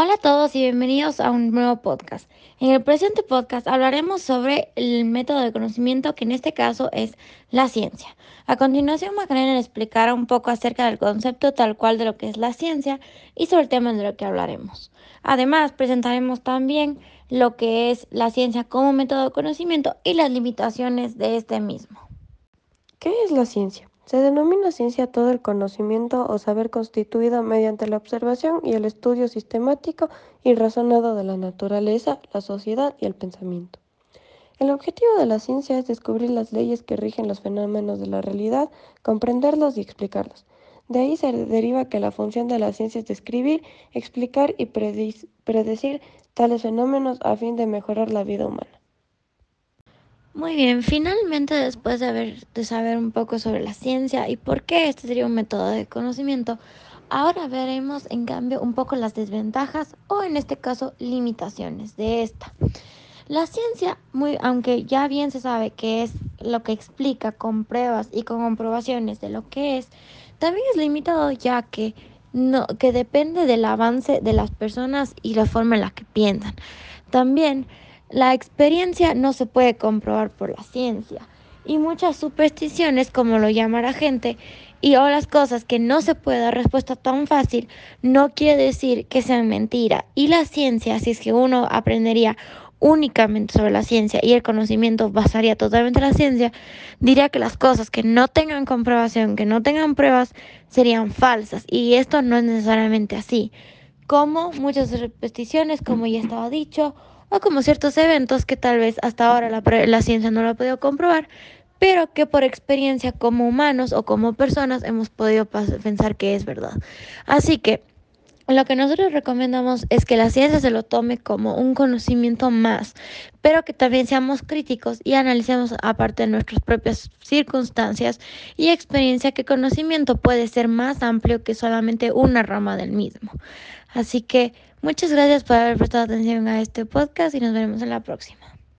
Hola a todos y bienvenidos a un nuevo podcast. En el presente podcast hablaremos sobre el método de conocimiento que en este caso es la ciencia. A continuación Macarena explicará un poco acerca del concepto tal cual de lo que es la ciencia y sobre el tema de lo que hablaremos. Además presentaremos también lo que es la ciencia como método de conocimiento y las limitaciones de este mismo. ¿Qué es la ciencia? Se denomina ciencia todo el conocimiento o saber constituido mediante la observación y el estudio sistemático y razonado de la naturaleza, la sociedad y el pensamiento. El objetivo de la ciencia es descubrir las leyes que rigen los fenómenos de la realidad, comprenderlos y explicarlos. De ahí se deriva que la función de la ciencia es describir, explicar y predecir tales fenómenos a fin de mejorar la vida humana. Muy bien, finalmente después de, haber, de saber un poco sobre la ciencia y por qué este sería un método de conocimiento, ahora veremos en cambio un poco las desventajas o en este caso limitaciones de esta. La ciencia, muy, aunque ya bien se sabe que es lo que explica con pruebas y con comprobaciones de lo que es, también es limitado ya que no, que depende del avance de las personas y la forma en la que piensan. También la experiencia no se puede comprobar por la ciencia y muchas supersticiones, como lo llama la gente, y o las cosas que no se puede dar respuesta tan fácil, no quiere decir que sean mentira. Y la ciencia, si es que uno aprendería únicamente sobre la ciencia y el conocimiento basaría totalmente en la ciencia, diría que las cosas que no tengan comprobación, que no tengan pruebas, serían falsas. Y esto no es necesariamente así. Como muchas supersticiones, como ya estaba dicho, o como ciertos eventos que tal vez hasta ahora la, la ciencia no lo ha podido comprobar, pero que por experiencia como humanos o como personas hemos podido pensar que es verdad. Así que lo que nosotros recomendamos es que la ciencia se lo tome como un conocimiento más, pero que también seamos críticos y analicemos aparte de nuestras propias circunstancias y experiencia que conocimiento puede ser más amplio que solamente una rama del mismo. Así que muchas gracias por haber prestado atención a este podcast y nos veremos en la próxima.